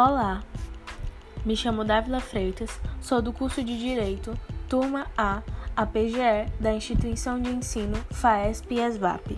Olá, me chamo Dávila Freitas, sou do curso de Direito, turma A, a PGE da Instituição de Ensino FAESP e ESVAP.